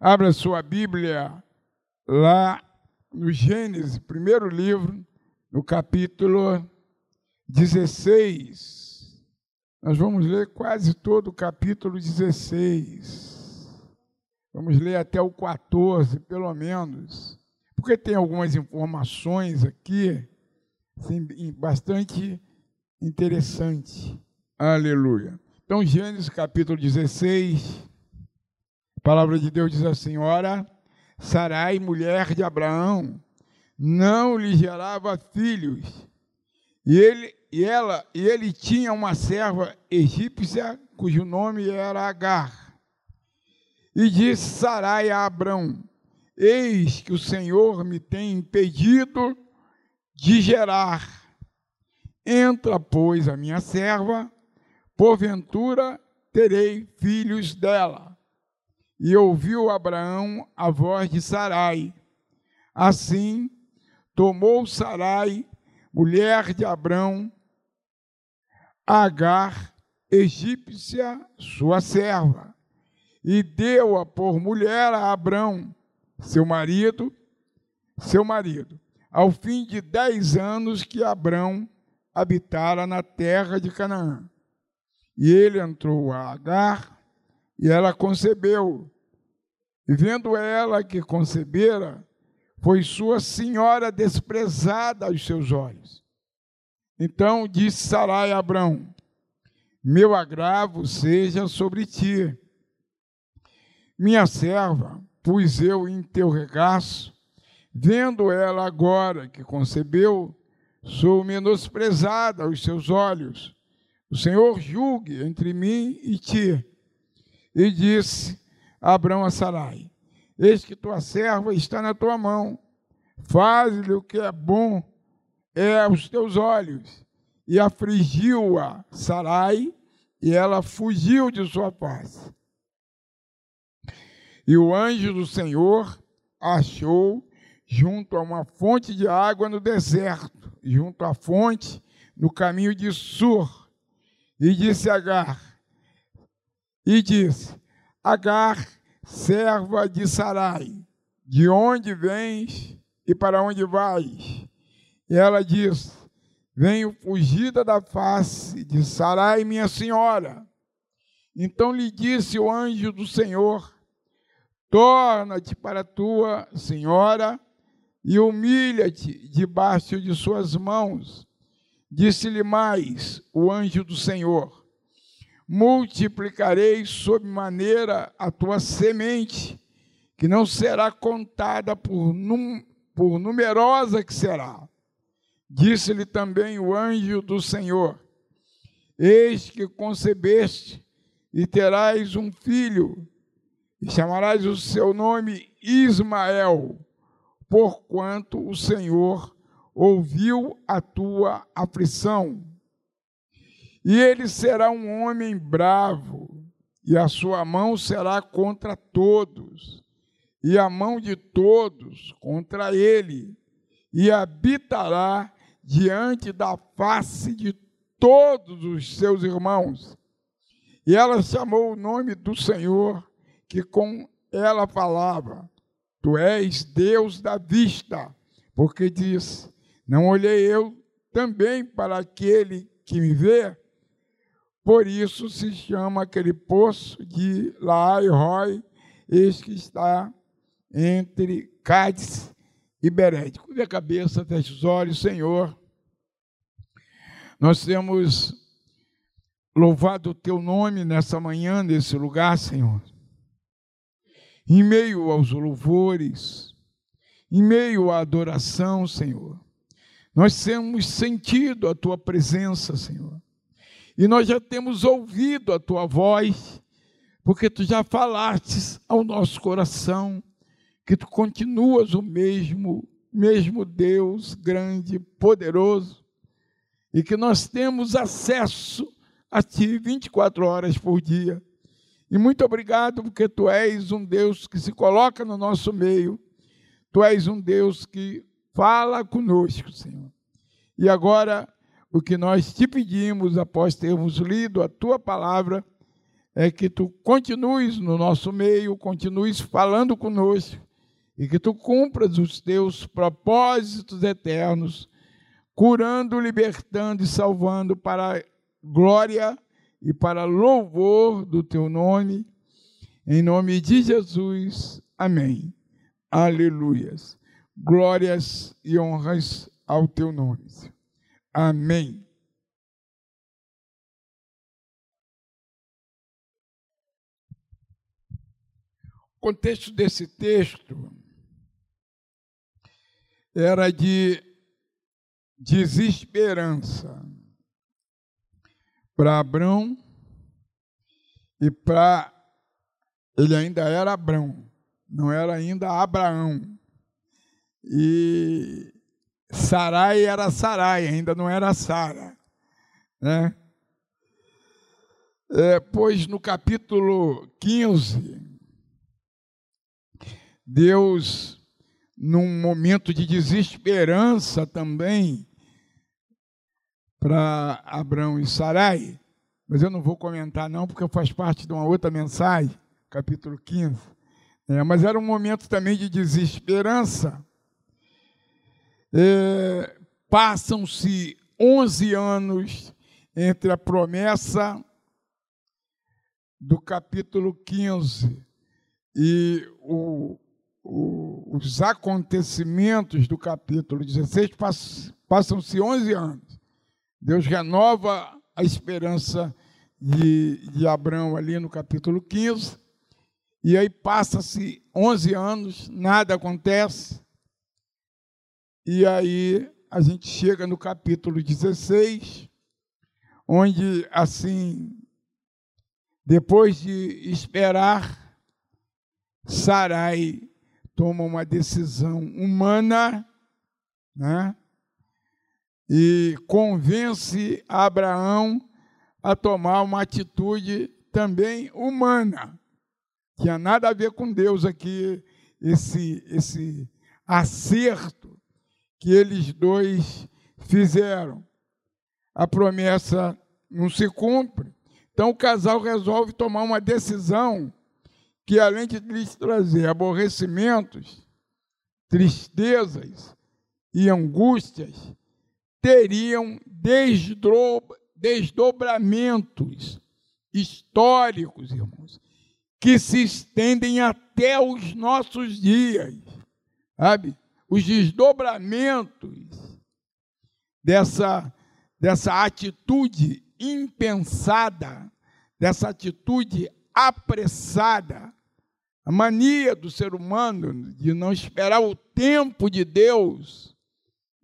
Abra sua Bíblia lá no Gênesis, primeiro livro, no capítulo 16. Nós vamos ler quase todo o capítulo 16. Vamos ler até o 14, pelo menos, porque tem algumas informações aqui assim, bastante interessantes. Aleluia. Então, Gênesis capítulo 16, a palavra de Deus diz assim: Ora, Sarai, mulher de Abraão, não lhe gerava filhos, e ele, e ela, e ele tinha uma serva egípcia cujo nome era Agar. E disse Sarai a Abraão: Eis que o Senhor me tem impedido de gerar. Entra, pois, a minha serva, porventura terei filhos dela. E ouviu Abraão a voz de Sarai. Assim, tomou Sarai, mulher de Abraão, Agar, egípcia, sua serva, e deu-a por mulher a Abraão, seu marido, seu marido, ao fim de dez anos que Abraão habitara na terra de Canaã. E ele entrou a Agar, e ela concebeu. E vendo ela que concebera, foi sua senhora desprezada aos seus olhos. Então disse Sarai a Abrão: Meu agravo seja sobre ti. Minha serva, pus eu em teu regaço, vendo ela agora que concebeu, sou menosprezada aos seus olhos. O Senhor julgue entre mim e ti e disse Abraão a Sarai: Eis que tua serva está na tua mão, faz-lhe o que é bom é aos teus olhos. E afligiu-a Sarai, e ela fugiu de sua face. E o anjo do Senhor achou junto a uma fonte de água no deserto, junto à fonte no caminho de Sur, e disse a Agar: e disse: Agar, serva de Sarai, de onde vens e para onde vais? E ela disse: Venho fugida da face de Sarai, minha senhora. Então lhe disse o anjo do Senhor: Torna-te para tua senhora e humilha-te debaixo de suas mãos. Disse-lhe mais o anjo do Senhor: multiplicarei sob maneira a tua semente, que não será contada por, num, por numerosa que será. Disse-lhe também o anjo do Senhor: Eis que concebeste e terás um filho, e chamarás o seu nome Ismael, porquanto o Senhor ouviu a tua aflição. E ele será um homem bravo, e a sua mão será contra todos, e a mão de todos contra ele, e habitará diante da face de todos os seus irmãos. E ela chamou o nome do Senhor, que com ela falava: Tu és Deus da vista, porque diz: Não olhei eu também para aquele que me vê, por isso se chama aquele poço de Laai-Roi, este que está entre Cádiz e Berede. Curve a cabeça, feche os olhos, Senhor. Nós temos louvado o teu nome nessa manhã, nesse lugar, Senhor. Em meio aos louvores, em meio à adoração, Senhor. Nós temos sentido a tua presença, Senhor. E nós já temos ouvido a tua voz, porque tu já falaste ao nosso coração que tu continuas o mesmo, mesmo Deus grande, poderoso, e que nós temos acesso a ti 24 horas por dia. E muito obrigado, porque tu és um Deus que se coloca no nosso meio, tu és um Deus que fala conosco, Senhor. E agora o que nós te pedimos após termos lido a tua palavra é que tu continues no nosso meio, continues falando conosco e que tu cumpras os teus propósitos eternos, curando, libertando e salvando para glória e para louvor do teu nome. Em nome de Jesus. Amém. Aleluias. Glórias e honras ao teu nome. Amém. O contexto desse texto era de desesperança para Abrão e para. Ele ainda era Abrão, não era ainda Abraão. E Sarai era Sarai, ainda não era Sara. Né? É, pois no capítulo 15, Deus, num momento de desesperança também, para Abraão e Sarai, mas eu não vou comentar não, porque faz parte de uma outra mensagem, capítulo 15. É, mas era um momento também de desesperança. É, Passam-se 11 anos entre a promessa do capítulo 15 e o, o, os acontecimentos do capítulo 16, passam-se 11 anos. Deus renova a esperança de, de Abraão ali no capítulo 15, e aí passa-se 11 anos, nada acontece, e aí a gente chega no capítulo 16, onde, assim, depois de esperar, Sarai toma uma decisão humana, né? E convence Abraão a tomar uma atitude também humana. Tinha nada a ver com Deus aqui, esse, esse acerto que eles dois fizeram. A promessa não se cumpre. Então o casal resolve tomar uma decisão que, além de lhes trazer aborrecimentos, tristezas e angústias, teriam desdobramentos históricos, irmãos, que se estendem até os nossos dias, sabe? Os desdobramentos dessa, dessa atitude impensada, dessa atitude apressada, a mania do ser humano de não esperar o tempo de Deus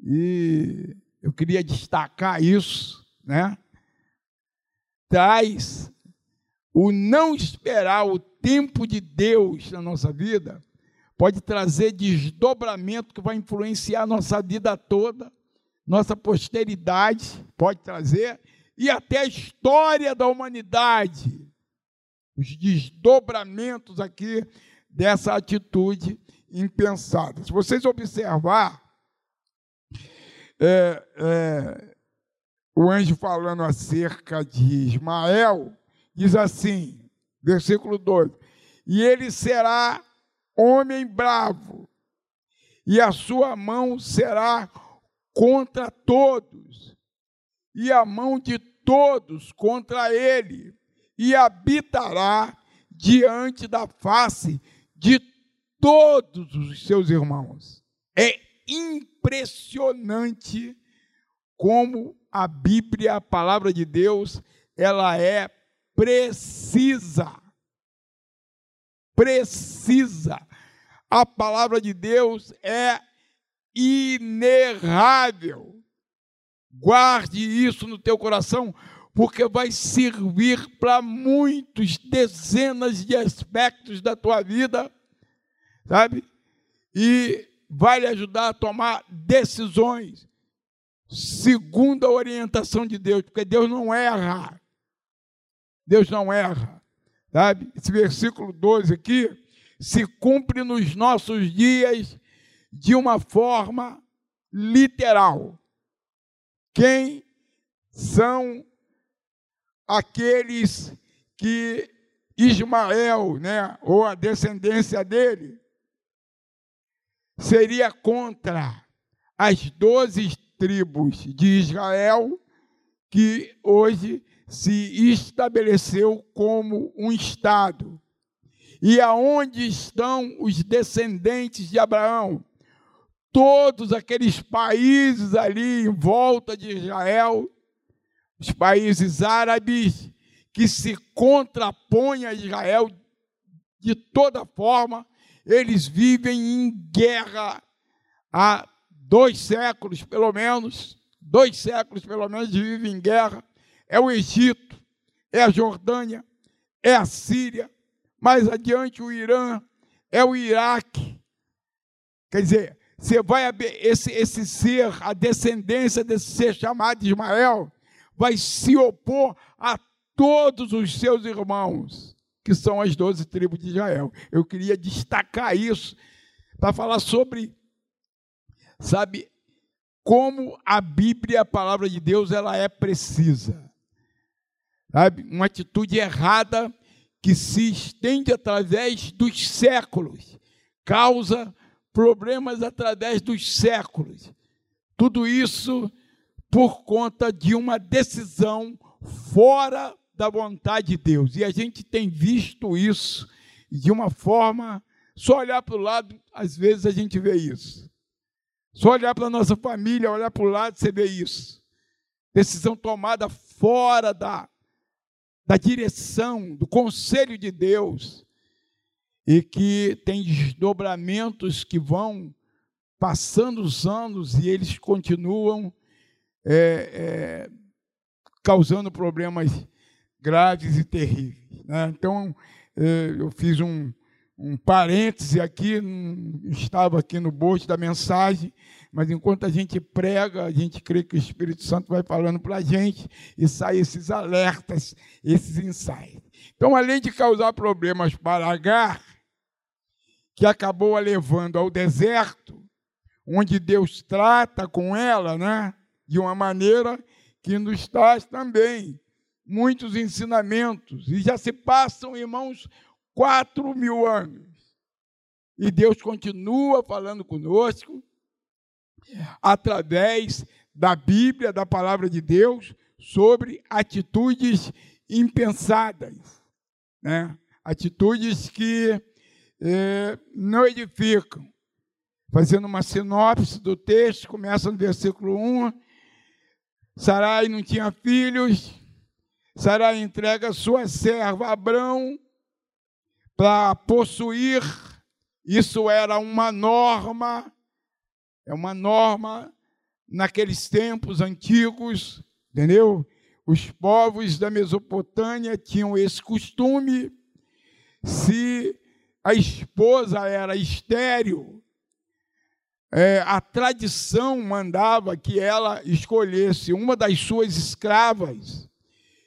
e eu queria destacar isso, né? Traz o não esperar o tempo de Deus na nossa vida, pode trazer desdobramento que vai influenciar a nossa vida toda, nossa posteridade, pode trazer, e até a história da humanidade. Os desdobramentos aqui dessa atitude impensada. Se vocês observar, é, é, o anjo falando acerca de Ismael, diz assim, versículo 12: E ele será homem bravo, e a sua mão será contra todos, e a mão de todos contra ele, e habitará diante da face de todos os seus irmãos. É impressionante como a Bíblia, a palavra de Deus, ela é precisa. Precisa. A palavra de Deus é inerrável. Guarde isso no teu coração, porque vai servir para muitos dezenas de aspectos da tua vida, sabe? E vai lhe ajudar a tomar decisões segundo a orientação de Deus, porque Deus não erra. Deus não erra. Sabe? Esse versículo 12 aqui se cumpre nos nossos dias de uma forma literal. Quem são aqueles que Ismael, né, ou a descendência dele, seria contra as doze tribos de Israel, que hoje se estabeleceu como um Estado. E aonde estão os descendentes de Abraão? Todos aqueles países ali em volta de Israel, os países árabes, que se contrapõem a Israel de toda forma, eles vivem em guerra há dois séculos, pelo menos, dois séculos pelo menos, vivem em guerra. É o Egito, é a Jordânia, é a Síria, mais adiante o Irã, é o Iraque. Quer dizer, você vai esse, esse ser, a descendência desse ser chamado Ismael, vai se opor a todos os seus irmãos, que são as doze tribos de Israel. Eu queria destacar isso para falar sobre, sabe, como a Bíblia, a palavra de Deus, ela é precisa. Sabe, uma atitude errada que se estende através dos séculos, causa problemas através dos séculos. Tudo isso por conta de uma decisão fora da vontade de Deus. E a gente tem visto isso de uma forma, só olhar para o lado, às vezes a gente vê isso. Só olhar para a nossa família, olhar para o lado, você vê isso. Decisão tomada fora da, da direção, do conselho de Deus, e que tem desdobramentos que vão passando os anos e eles continuam é, é, causando problemas graves e terríveis. Né? Então, eh, eu fiz um, um parêntese aqui, estava aqui no bolso da mensagem, mas enquanto a gente prega, a gente crê que o Espírito Santo vai falando para a gente e sai esses alertas, esses ensaios. Então, além de causar problemas para Agar, que acabou a levando ao deserto, onde Deus trata com ela, né, de uma maneira que nos traz também muitos ensinamentos, e já se passam, irmãos, quatro mil anos. E Deus continua falando conosco através da Bíblia, da palavra de Deus, sobre atitudes impensadas, né? atitudes que eh, não edificam. Fazendo uma sinopse do texto, começa no versículo 1. Sarai não tinha filhos, Sarai entrega sua serva Abrão para possuir. Isso era uma norma, é uma norma naqueles tempos antigos, entendeu? Os povos da Mesopotâmia tinham esse costume. Se a esposa era estéril, é, a tradição mandava que ela escolhesse uma das suas escravas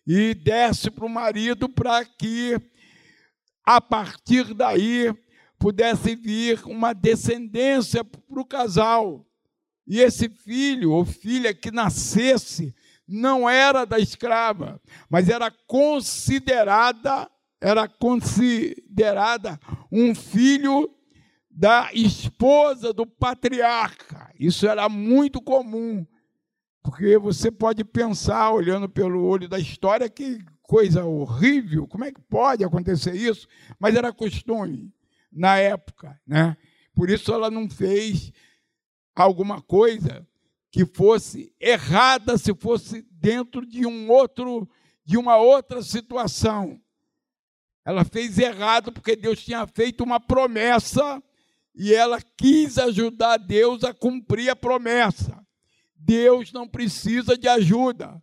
e desse para o marido para que, a partir daí, pudesse vir uma descendência para o casal. E esse filho ou filha que nascesse não era da escrava, mas era considerada era considerada um filho da esposa do patriarca. Isso era muito comum. Porque você pode pensar, olhando pelo olho da história, que coisa horrível, como é que pode acontecer isso? Mas era costume na época, né? Por isso ela não fez alguma coisa que fosse errada se fosse dentro de um outro de uma outra situação. Ela fez errado porque Deus tinha feito uma promessa e ela quis ajudar Deus a cumprir a promessa. Deus não precisa de ajuda.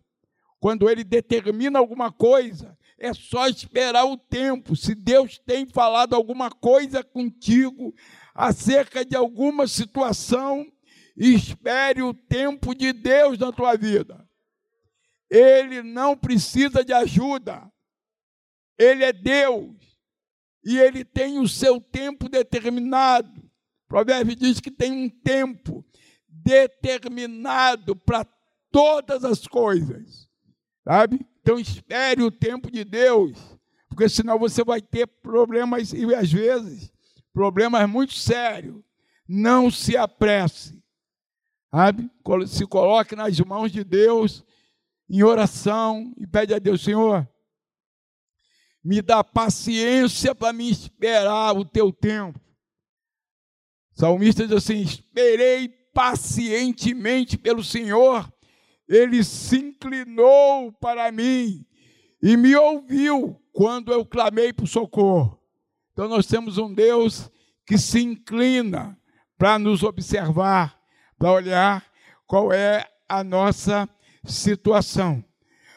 Quando Ele determina alguma coisa, é só esperar o tempo. Se Deus tem falado alguma coisa contigo acerca de alguma situação, espere o tempo de Deus na tua vida. Ele não precisa de ajuda. Ele é Deus. E ele tem o seu tempo determinado. O provérbio diz que tem um tempo determinado para todas as coisas, sabe? Então espere o tempo de Deus, porque senão você vai ter problemas, e às vezes, problemas muito sérios. Não se apresse, sabe? Se coloque nas mãos de Deus em oração e pede a Deus, Senhor, me dá paciência para me esperar o teu tempo. Salmista diz assim: esperei pacientemente pelo Senhor, ele se inclinou para mim e me ouviu quando eu clamei por socorro. Então nós temos um Deus que se inclina para nos observar, para olhar qual é a nossa situação.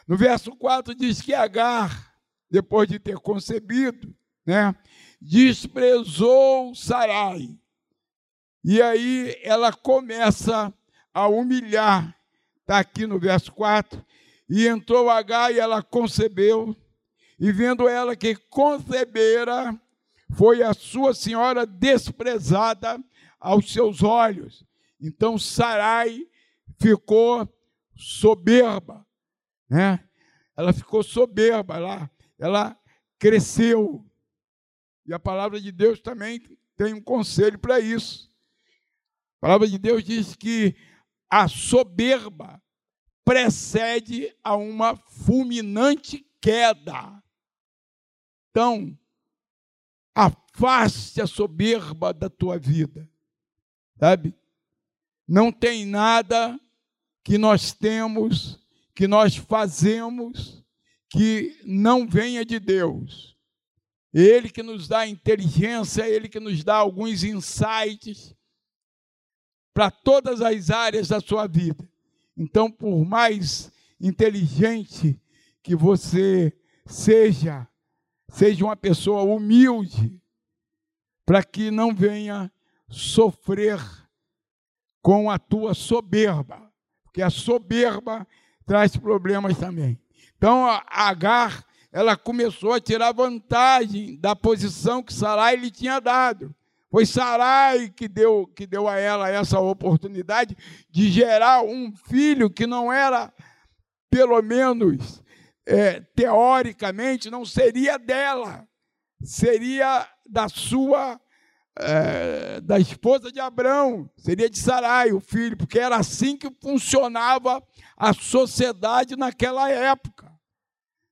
No verso 4 diz que Agar, depois de ter concebido, né, desprezou Sarai. E aí ela começa a humilhar, está aqui no verso 4. E entrou Agar e ela concebeu, e vendo ela que concebera, foi a sua senhora desprezada aos seus olhos. Então Sarai ficou soberba, né? Ela ficou soberba lá, ela cresceu. E a palavra de Deus também tem um conselho para isso. A palavra de Deus diz que a soberba precede a uma fulminante queda. Então, afaste a soberba da tua vida, sabe? Não tem nada que nós temos, que nós fazemos, que não venha de Deus. Ele que nos dá inteligência, ele que nos dá alguns insights para todas as áreas da sua vida. Então, por mais inteligente que você seja, seja uma pessoa humilde, para que não venha sofrer com a tua soberba, porque a soberba traz problemas também. Então, Agar, ela começou a tirar vantagem da posição que Sarai lhe tinha dado. Foi Sarai que deu, que deu a ela essa oportunidade de gerar um filho que não era, pelo menos é, teoricamente, não seria dela, seria da sua, é, da esposa de Abraão, seria de Sarai, o filho, porque era assim que funcionava a sociedade naquela época,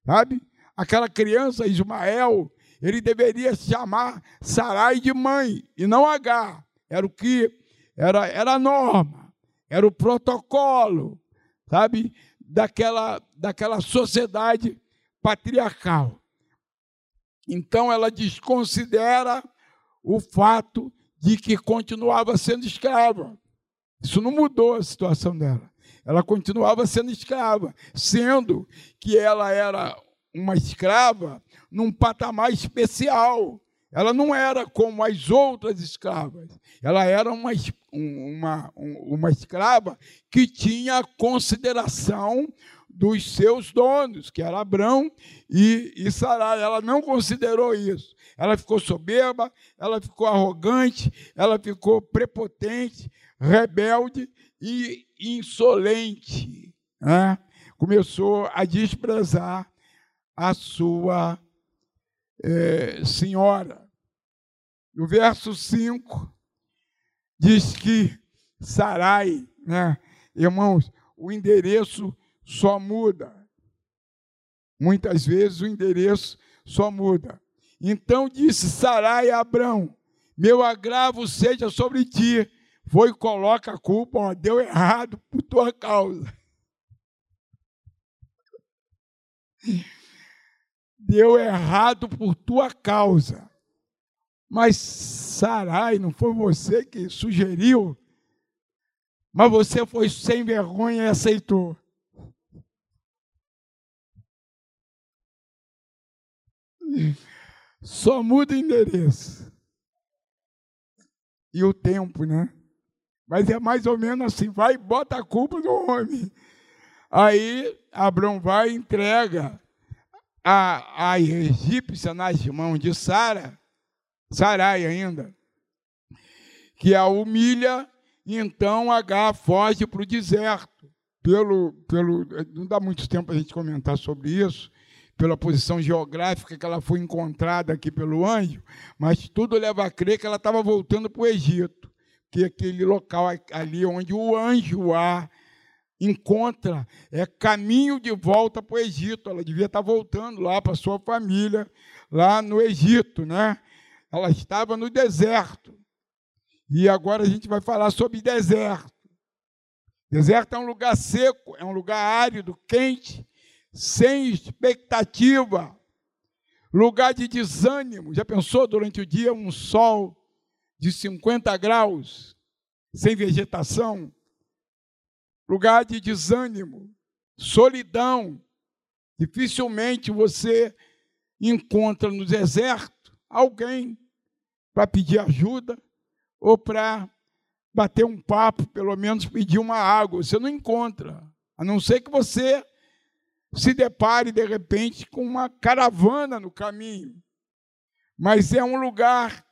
sabe? Aquela criança, Ismael, ele deveria chamar Sarai de mãe e não H. Era o que era, era a norma, era o protocolo, sabe, daquela, daquela sociedade patriarcal. Então ela desconsidera o fato de que continuava sendo escrava. Isso não mudou a situação dela. Ela continuava sendo escrava, sendo que ela era uma escrava num patamar especial. Ela não era como as outras escravas. Ela era uma, uma, uma escrava que tinha consideração dos seus donos, que era Abrão e, e Sarai. Ela não considerou isso. Ela ficou soberba, ela ficou arrogante, ela ficou prepotente, rebelde e insolente. Né? Começou a desprezar a sua é, senhora. No verso 5, diz que Sarai, né, irmãos, o endereço só muda. Muitas vezes o endereço só muda. Então disse Sarai a Abrão: Meu agravo seja sobre ti. Foi coloca a culpa, ó, deu errado por tua causa deu errado por tua causa. Mas Sarai, não foi você que sugeriu, mas você foi sem vergonha e aceitou. Só muda o endereço. E o tempo, né? Mas é mais ou menos assim, vai e bota a culpa no homem. Aí Abraão vai e entrega a, a egípcia nas mãos de Sara, Sarai ainda, que a humilha, e então H foge para o deserto. Pelo, pelo, não dá muito tempo a gente comentar sobre isso, pela posição geográfica que ela foi encontrada aqui pelo anjo, mas tudo leva a crer que ela estava voltando para o Egito, que aquele local ali onde o anjo a encontra é caminho de volta para o Egito. Ela devia estar voltando lá para sua família, lá no Egito, né? Ela estava no deserto. E agora a gente vai falar sobre deserto. Deserto é um lugar seco, é um lugar árido, quente, sem expectativa. Lugar de desânimo. Já pensou durante o dia um sol de 50 graus, sem vegetação? Lugar de desânimo, solidão. Dificilmente você encontra no deserto alguém para pedir ajuda, ou para bater um papo, pelo menos pedir uma água. Você não encontra, a não ser que você se depare de repente com uma caravana no caminho. Mas é um lugar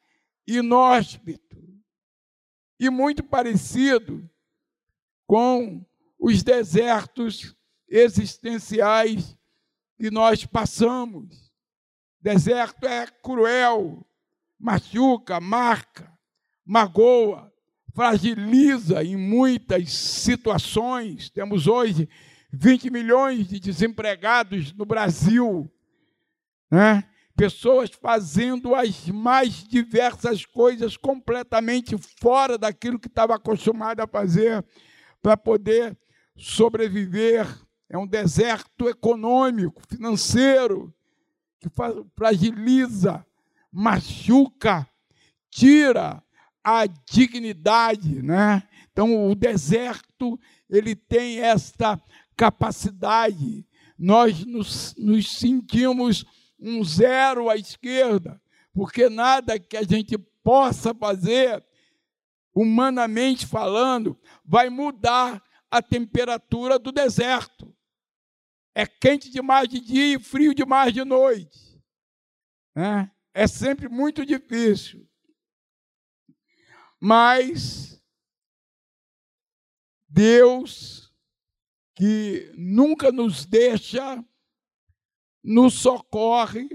inóspito e muito parecido com os desertos existenciais que nós passamos. Deserto é cruel, machuca, marca, magoa, fragiliza em muitas situações. Temos hoje 20 milhões de desempregados no Brasil, né? pessoas fazendo as mais diversas coisas completamente fora daquilo que estava acostumado a fazer para poder sobreviver. É um deserto econômico, financeiro, que fragiliza, machuca, tira a dignidade, né? Então o deserto ele tem esta capacidade. Nós nos, nos sentimos um zero à esquerda, porque nada que a gente possa fazer, humanamente falando, vai mudar a temperatura do deserto. É quente demais de dia e frio demais de noite. Né? É sempre muito difícil. Mas Deus, que nunca nos deixa, nos socorre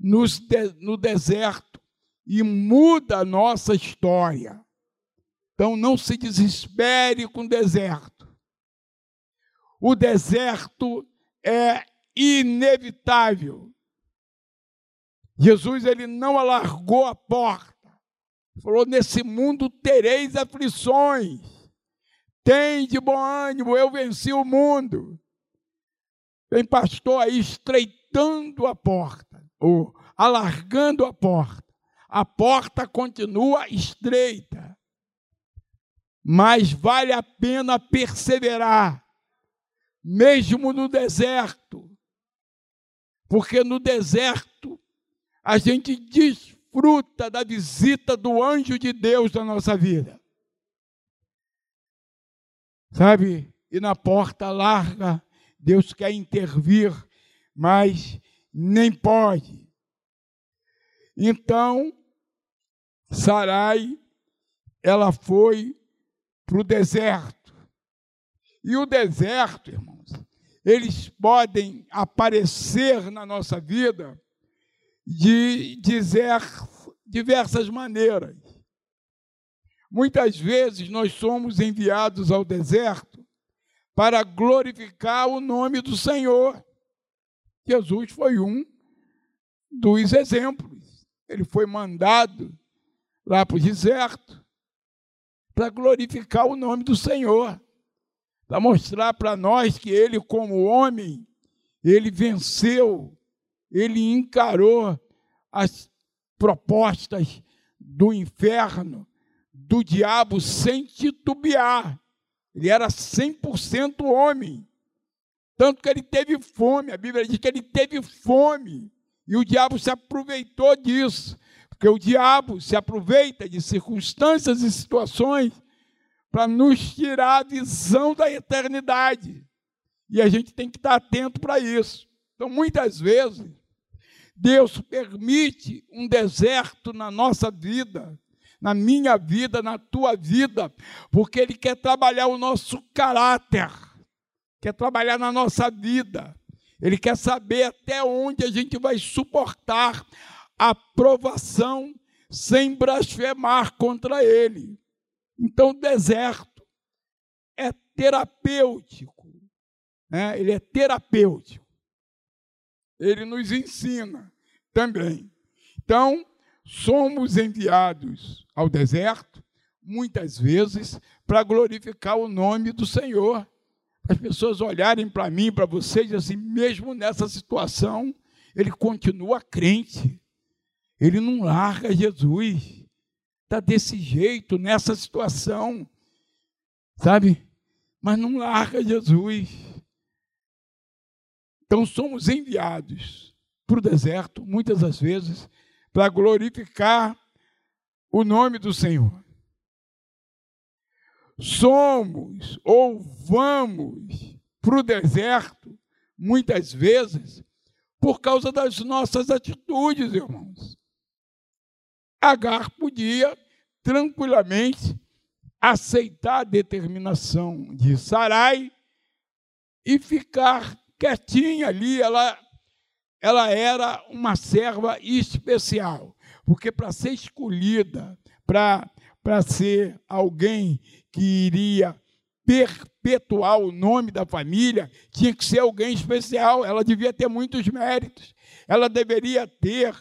nos de, no deserto e muda a nossa história. Então não se desespere com o deserto. O deserto é inevitável. Jesus ele não alargou a porta. Falou: Nesse mundo tereis aflições. Tem de bom ânimo, eu venci o mundo. Tem pastor aí estreitando a porta, ou alargando a porta. A porta continua estreita. Mas vale a pena perseverar, mesmo no deserto. Porque no deserto a gente desfruta da visita do anjo de Deus na nossa vida. Sabe? E na porta larga, Deus quer intervir, mas nem pode. Então, Sarai, ela foi para o deserto. E o deserto, irmãos, eles podem aparecer na nossa vida de dizer diversas maneiras. Muitas vezes nós somos enviados ao deserto para glorificar o nome do Senhor. Jesus foi um dos exemplos. Ele foi mandado lá para o deserto para glorificar o nome do Senhor, para mostrar para nós que ele, como homem, ele venceu ele encarou as propostas do inferno, do diabo, sem titubear. Ele era 100% homem. Tanto que ele teve fome. A Bíblia diz que ele teve fome. E o diabo se aproveitou disso. Porque o diabo se aproveita de circunstâncias e situações para nos tirar a visão da eternidade. E a gente tem que estar atento para isso. Então, muitas vezes, Deus permite um deserto na nossa vida, na minha vida, na tua vida, porque Ele quer trabalhar o nosso caráter, quer trabalhar na nossa vida. Ele quer saber até onde a gente vai suportar a provação sem blasfemar contra ele. Então, o deserto é terapêutico, né? ele é terapêutico. Ele nos ensina também. Então, somos enviados ao deserto, muitas vezes, para glorificar o nome do Senhor. As pessoas olharem para mim, para você, dizem assim: mesmo nessa situação, ele continua crente, ele não larga Jesus está desse jeito, nessa situação, sabe? Mas não larga Jesus. Então somos enviados para o deserto, muitas das vezes, para glorificar o nome do Senhor. Somos ou vamos para o deserto, muitas vezes, por causa das nossas atitudes, irmãos. Agar podia tranquilamente aceitar a determinação de Sarai e ficar quietinha ali. Ela, ela era uma serva especial, porque para ser escolhida, para ser alguém que iria perpetuar o nome da família, tinha que ser alguém especial. Ela devia ter muitos méritos. Ela deveria ter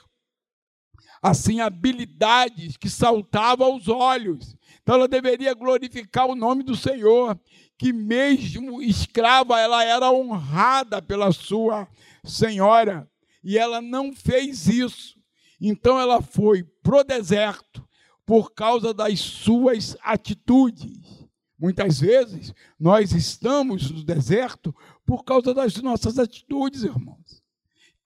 assim habilidades que saltavam aos olhos. Então ela deveria glorificar o nome do Senhor, que mesmo escrava, ela era honrada pela sua senhora, e ela não fez isso. Então ela foi pro deserto por causa das suas atitudes. Muitas vezes nós estamos no deserto por causa das nossas atitudes, irmãos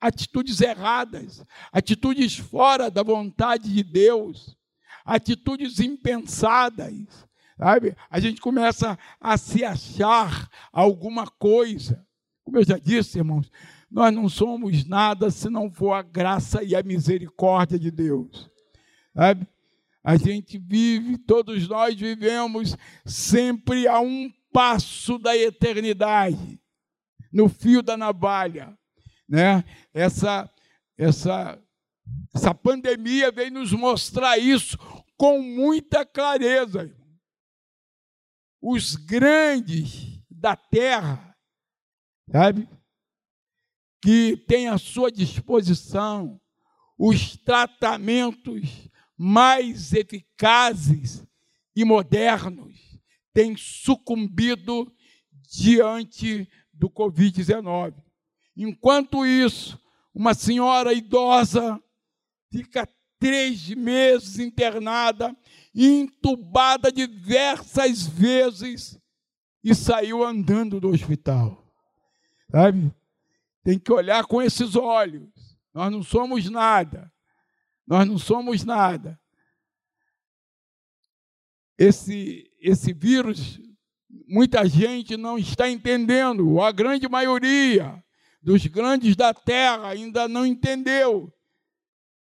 atitudes erradas, atitudes fora da vontade de Deus, atitudes impensadas. Sabe? A gente começa a se achar alguma coisa. Como eu já disse, irmãos, nós não somos nada se não for a graça e a misericórdia de Deus. Sabe? A gente vive, todos nós vivemos sempre a um passo da eternidade, no fio da navalha né? Essa essa essa pandemia veio nos mostrar isso com muita clareza. Os grandes da terra, sabe? Que têm à sua disposição os tratamentos mais eficazes e modernos, têm sucumbido diante do Covid-19. Enquanto isso, uma senhora idosa fica três meses internada, entubada diversas vezes e saiu andando do hospital. Sabe? Tem que olhar com esses olhos. Nós não somos nada. Nós não somos nada. Esse, esse vírus, muita gente não está entendendo, a grande maioria dos grandes da terra ainda não entendeu.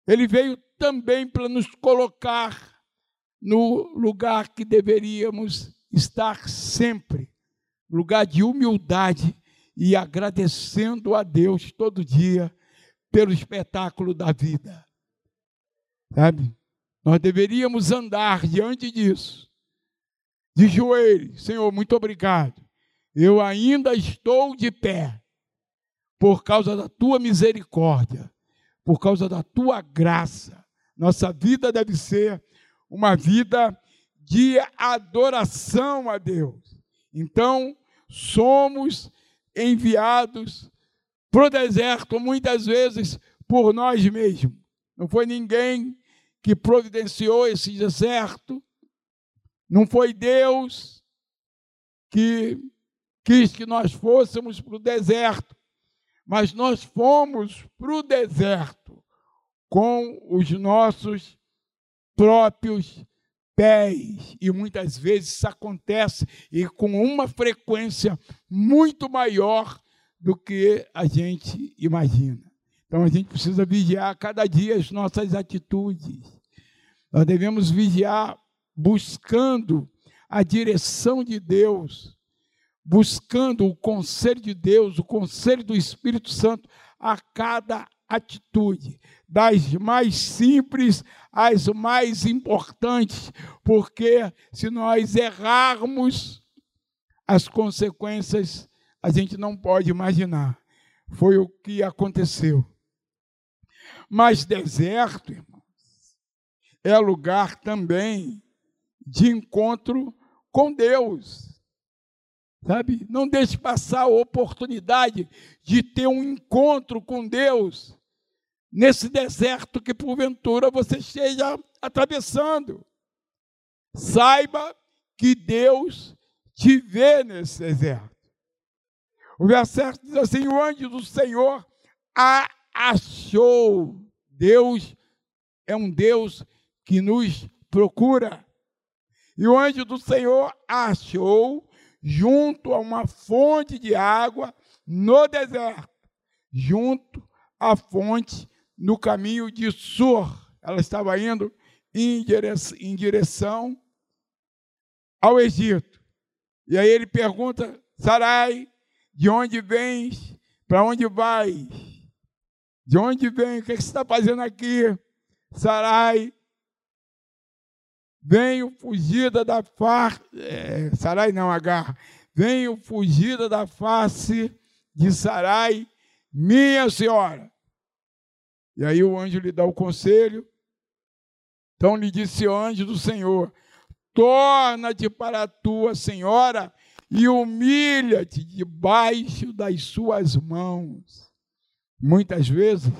Ele veio também para nos colocar no lugar que deveríamos estar sempre lugar de humildade e agradecendo a Deus todo dia pelo espetáculo da vida. Sabe? Nós deveríamos andar diante disso, de joelhos. Senhor, muito obrigado. Eu ainda estou de pé por causa da tua misericórdia, por causa da tua graça. Nossa vida deve ser uma vida de adoração a Deus. Então, somos enviados para o deserto muitas vezes por nós mesmos. Não foi ninguém que providenciou esse deserto, não foi Deus que quis que nós fôssemos para o deserto mas nós fomos para o deserto com os nossos próprios pés. E muitas vezes isso acontece e com uma frequência muito maior do que a gente imagina. Então a gente precisa vigiar cada dia as nossas atitudes. Nós devemos vigiar buscando a direção de Deus buscando o conselho de Deus, o conselho do Espírito Santo a cada atitude, das mais simples às mais importantes, porque se nós errarmos, as consequências a gente não pode imaginar. Foi o que aconteceu. Mas deserto, irmãos, é lugar também de encontro com Deus. Sabe? Não deixe passar a oportunidade de ter um encontro com Deus nesse deserto que porventura você esteja atravessando. Saiba que Deus te vê nesse deserto. O verso diz assim: o anjo do Senhor a achou. Deus é um Deus que nos procura. E o anjo do Senhor achou junto a uma fonte de água no deserto, junto à fonte no caminho de Sur. Ela estava indo em direção, em direção ao Egito. E aí ele pergunta: Sarai, de onde vens? Para onde vais? De onde vem? O que, é que você está fazendo aqui? Sarai, venho fugida da face. É, Sarai não, Agar. Venho fugida da face de Sarai, minha senhora. E aí o anjo lhe dá o conselho. Então lhe disse o anjo do Senhor: Torna-te para a tua senhora e humilha-te debaixo das suas mãos. Muitas vezes,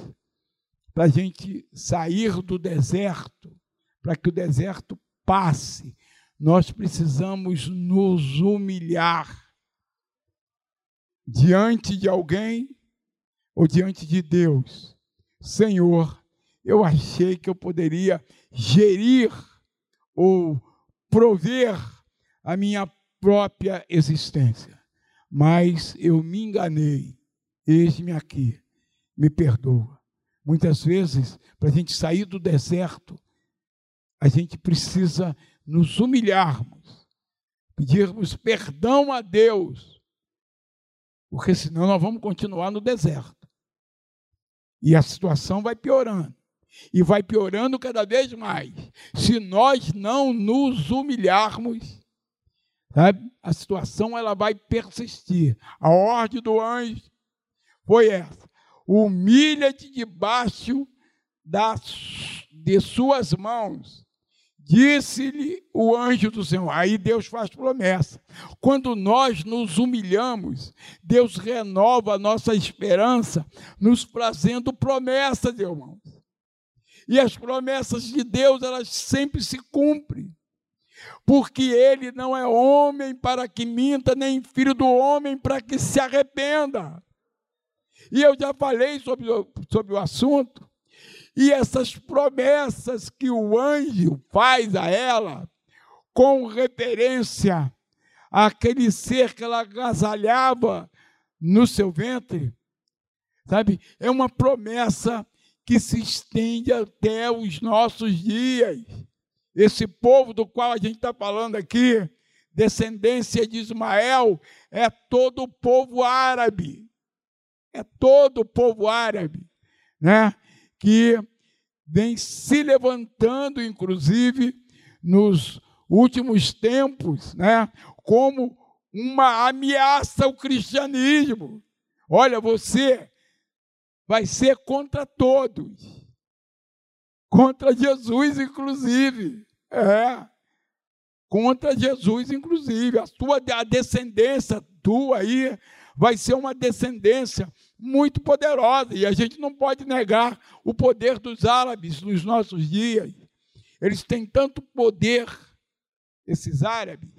para a gente sair do deserto, para que o deserto passe, nós precisamos nos humilhar diante de alguém ou diante de Deus Senhor, eu achei que eu poderia gerir ou prover a minha própria existência, mas eu me enganei. Eis-me aqui, me perdoa. Muitas vezes, para a gente sair do deserto, a gente precisa nos humilharmos, pedirmos perdão a Deus, porque senão nós vamos continuar no deserto. E a situação vai piorando. E vai piorando cada vez mais. Se nós não nos humilharmos, sabe? a situação ela vai persistir. A ordem do anjo foi essa: humilha-te debaixo das, de suas mãos Disse-lhe o anjo do Senhor. Aí Deus faz promessa. Quando nós nos humilhamos, Deus renova a nossa esperança, nos trazendo promessas, irmãos. E as promessas de Deus, elas sempre se cumprem. Porque ele não é homem para que minta, nem filho do homem para que se arrependa. E eu já falei sobre, sobre o assunto. E essas promessas que o anjo faz a ela, com referência àquele ser que ela agasalhava no seu ventre, sabe? É uma promessa que se estende até os nossos dias. Esse povo do qual a gente está falando aqui, descendência de Ismael, é todo o povo árabe. É todo o povo árabe, né? Que vem se levantando, inclusive, nos últimos tempos, né, como uma ameaça ao cristianismo. Olha, você vai ser contra todos, contra Jesus, inclusive. É, contra Jesus, inclusive. A tua a descendência tua aí vai ser uma descendência muito poderosa, e a gente não pode negar o poder dos árabes nos nossos dias. Eles têm tanto poder, esses árabes,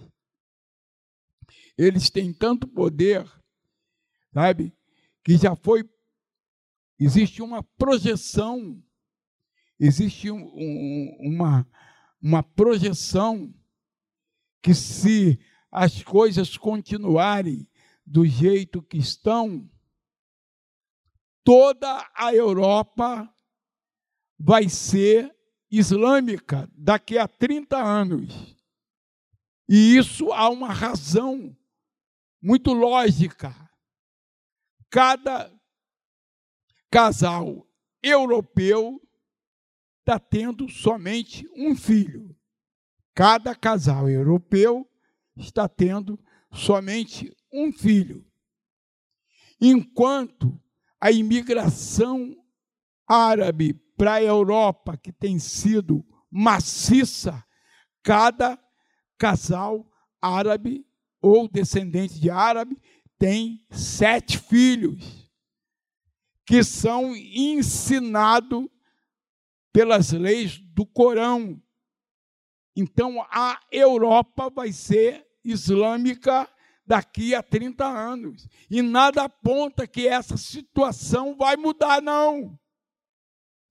eles têm tanto poder, sabe, que já foi. Existe uma projeção, existe um, um, uma, uma projeção que, se as coisas continuarem do jeito que estão, toda a Europa vai ser islâmica daqui a 30 anos. E isso há uma razão muito lógica. Cada casal europeu está tendo somente um filho. Cada casal europeu está tendo somente um filho. Enquanto a imigração árabe para a Europa, que tem sido maciça, cada casal árabe ou descendente de árabe tem sete filhos que são ensinados pelas leis do Corão. Então a Europa vai ser islâmica daqui a 30 anos. E nada aponta que essa situação vai mudar, não.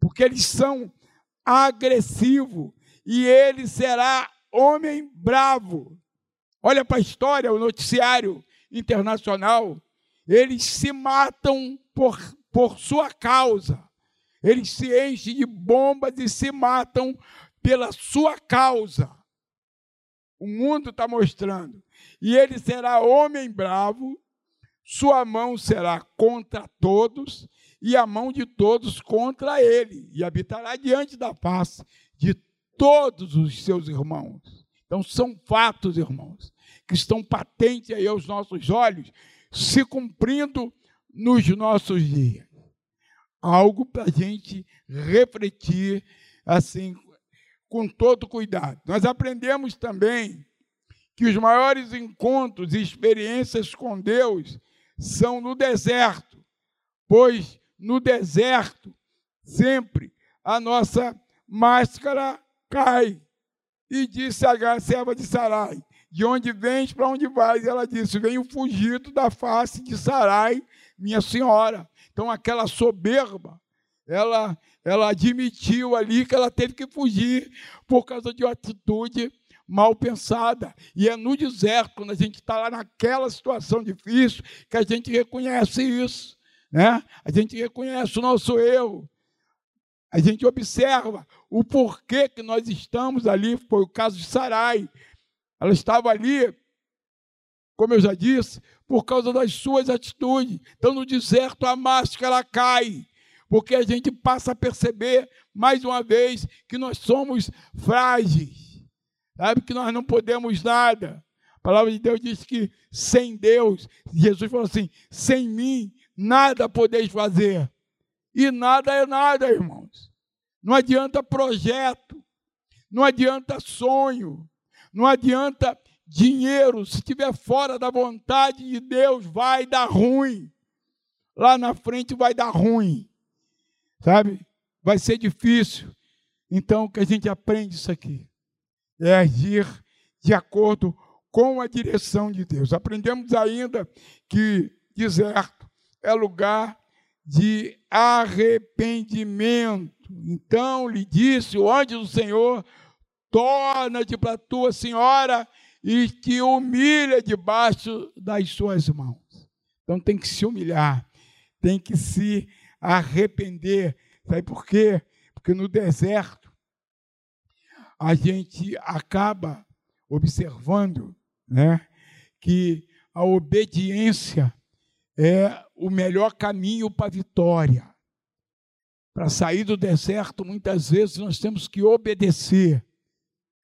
Porque eles são agressivos e ele será homem bravo. Olha para a história, o noticiário internacional. Eles se matam por, por sua causa. Eles se enchem de bombas e se matam pela sua causa. O mundo está mostrando. E ele será homem bravo, sua mão será contra todos, e a mão de todos contra ele, e habitará diante da face de todos os seus irmãos. Então, são fatos, irmãos, que estão patentes aí aos nossos olhos, se cumprindo nos nossos dias. Algo para a gente refletir, assim, com todo cuidado. Nós aprendemos também que os maiores encontros e experiências com Deus são no deserto, pois no deserto sempre a nossa máscara cai. E disse a serva de Sarai: De onde vens, para onde vais? Ela disse: Venho fugido da face de Sarai, minha senhora. Então, aquela soberba, ela ela admitiu ali que ela teve que fugir por causa de uma atitude mal pensada. E é no deserto, quando a gente está lá naquela situação difícil, que a gente reconhece isso. Né? A gente reconhece o nosso erro. A gente observa o porquê que nós estamos ali. Foi o caso de Sarai. Ela estava ali, como eu já disse, por causa das suas atitudes. Então, no deserto, a máscara cai porque a gente passa a perceber, mais uma vez, que nós somos frágeis, sabe? Que nós não podemos nada. A palavra de Deus diz que sem Deus, Jesus falou assim: sem mim, nada podeis fazer. E nada é nada, irmãos. Não adianta projeto, não adianta sonho, não adianta dinheiro, se estiver fora da vontade de Deus, vai dar ruim. Lá na frente vai dar ruim. Sabe? Vai ser difícil. Então, que a gente aprende isso aqui é agir de acordo com a direção de Deus. Aprendemos ainda que deserto é lugar de arrependimento. Então lhe disse o anjo do Senhor: torna-te para a tua senhora e te humilha debaixo das suas mãos. Então tem que se humilhar, tem que se arrepender. Sabe por quê? Porque no deserto a gente acaba observando né, que a obediência é o melhor caminho para a vitória. Para sair do deserto, muitas vezes nós temos que obedecer.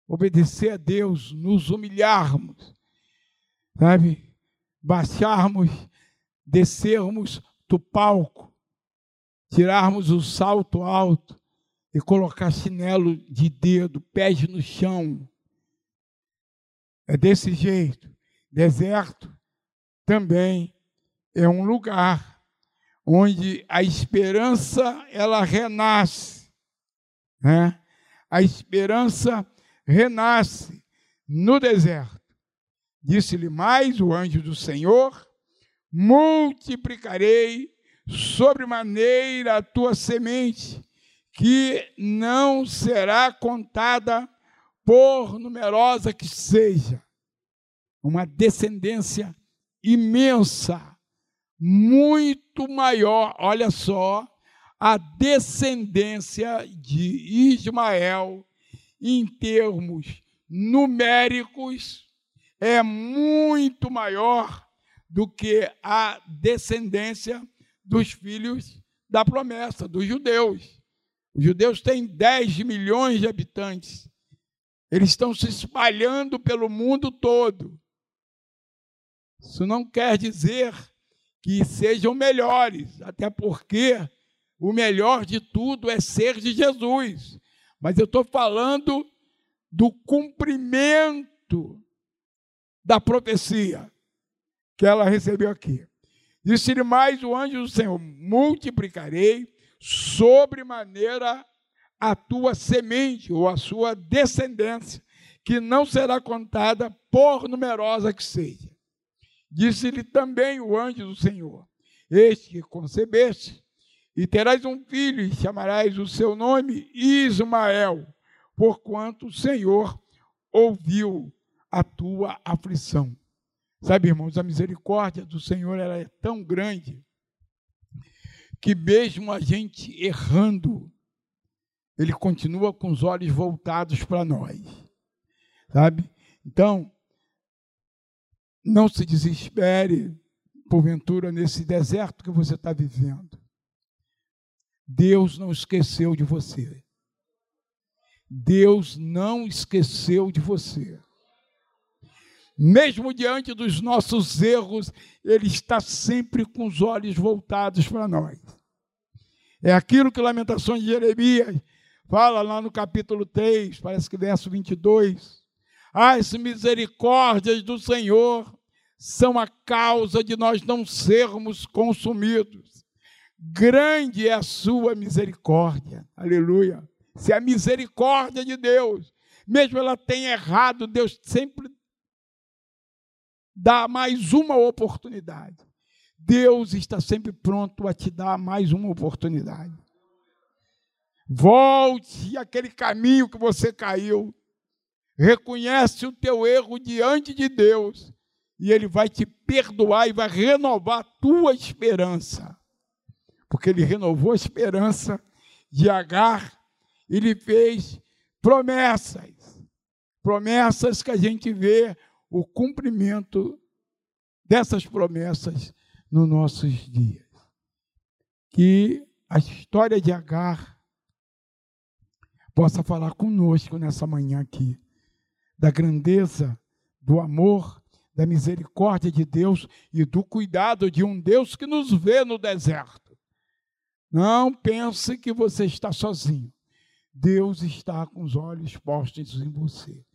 Obedecer a Deus, nos humilharmos, sabe? Baixarmos, descermos do palco tirarmos o salto alto e colocar chinelo de dedo, pés no chão. É desse jeito. Deserto também é um lugar onde a esperança ela renasce, né? A esperança renasce no deserto. Disse-lhe mais o anjo do Senhor: multiplicarei sobremaneira a tua semente, que não será contada por numerosa que seja. Uma descendência imensa, muito maior. Olha só, a descendência de Ismael, em termos numéricos, é muito maior do que a descendência dos filhos da promessa, dos judeus. Os judeus têm 10 milhões de habitantes. Eles estão se espalhando pelo mundo todo. Isso não quer dizer que sejam melhores, até porque o melhor de tudo é ser de Jesus. Mas eu estou falando do cumprimento da profecia que ela recebeu aqui. Disse-lhe mais o anjo do Senhor: multiplicarei sobremaneira a tua semente ou a sua descendência, que não será contada por numerosa que seja. Disse-lhe também o anjo do Senhor: Este que concebeste, e terás um filho, e chamarás o seu nome Ismael, porquanto o Senhor ouviu a tua aflição. Sabe, irmãos, a misericórdia do Senhor ela é tão grande que mesmo a gente errando, ele continua com os olhos voltados para nós. Sabe? Então, não se desespere, porventura, nesse deserto que você está vivendo. Deus não esqueceu de você. Deus não esqueceu de você. Mesmo diante dos nossos erros, Ele está sempre com os olhos voltados para nós. É aquilo que Lamentações de Jeremias fala lá no capítulo 3, parece que verso 22. As misericórdias do Senhor são a causa de nós não sermos consumidos. Grande é a sua misericórdia. Aleluia. Se a misericórdia de Deus, mesmo ela tenha errado, Deus sempre dá mais uma oportunidade. Deus está sempre pronto a te dar mais uma oportunidade. Volte àquele caminho que você caiu. Reconhece o teu erro diante de Deus e ele vai te perdoar e vai renovar a tua esperança. Porque ele renovou a esperança de Agar, ele fez promessas. Promessas que a gente vê o cumprimento dessas promessas nos nossos dias. Que a história de Agar possa falar conosco nessa manhã aqui, da grandeza, do amor, da misericórdia de Deus e do cuidado de um Deus que nos vê no deserto. Não pense que você está sozinho. Deus está com os olhos postos em você.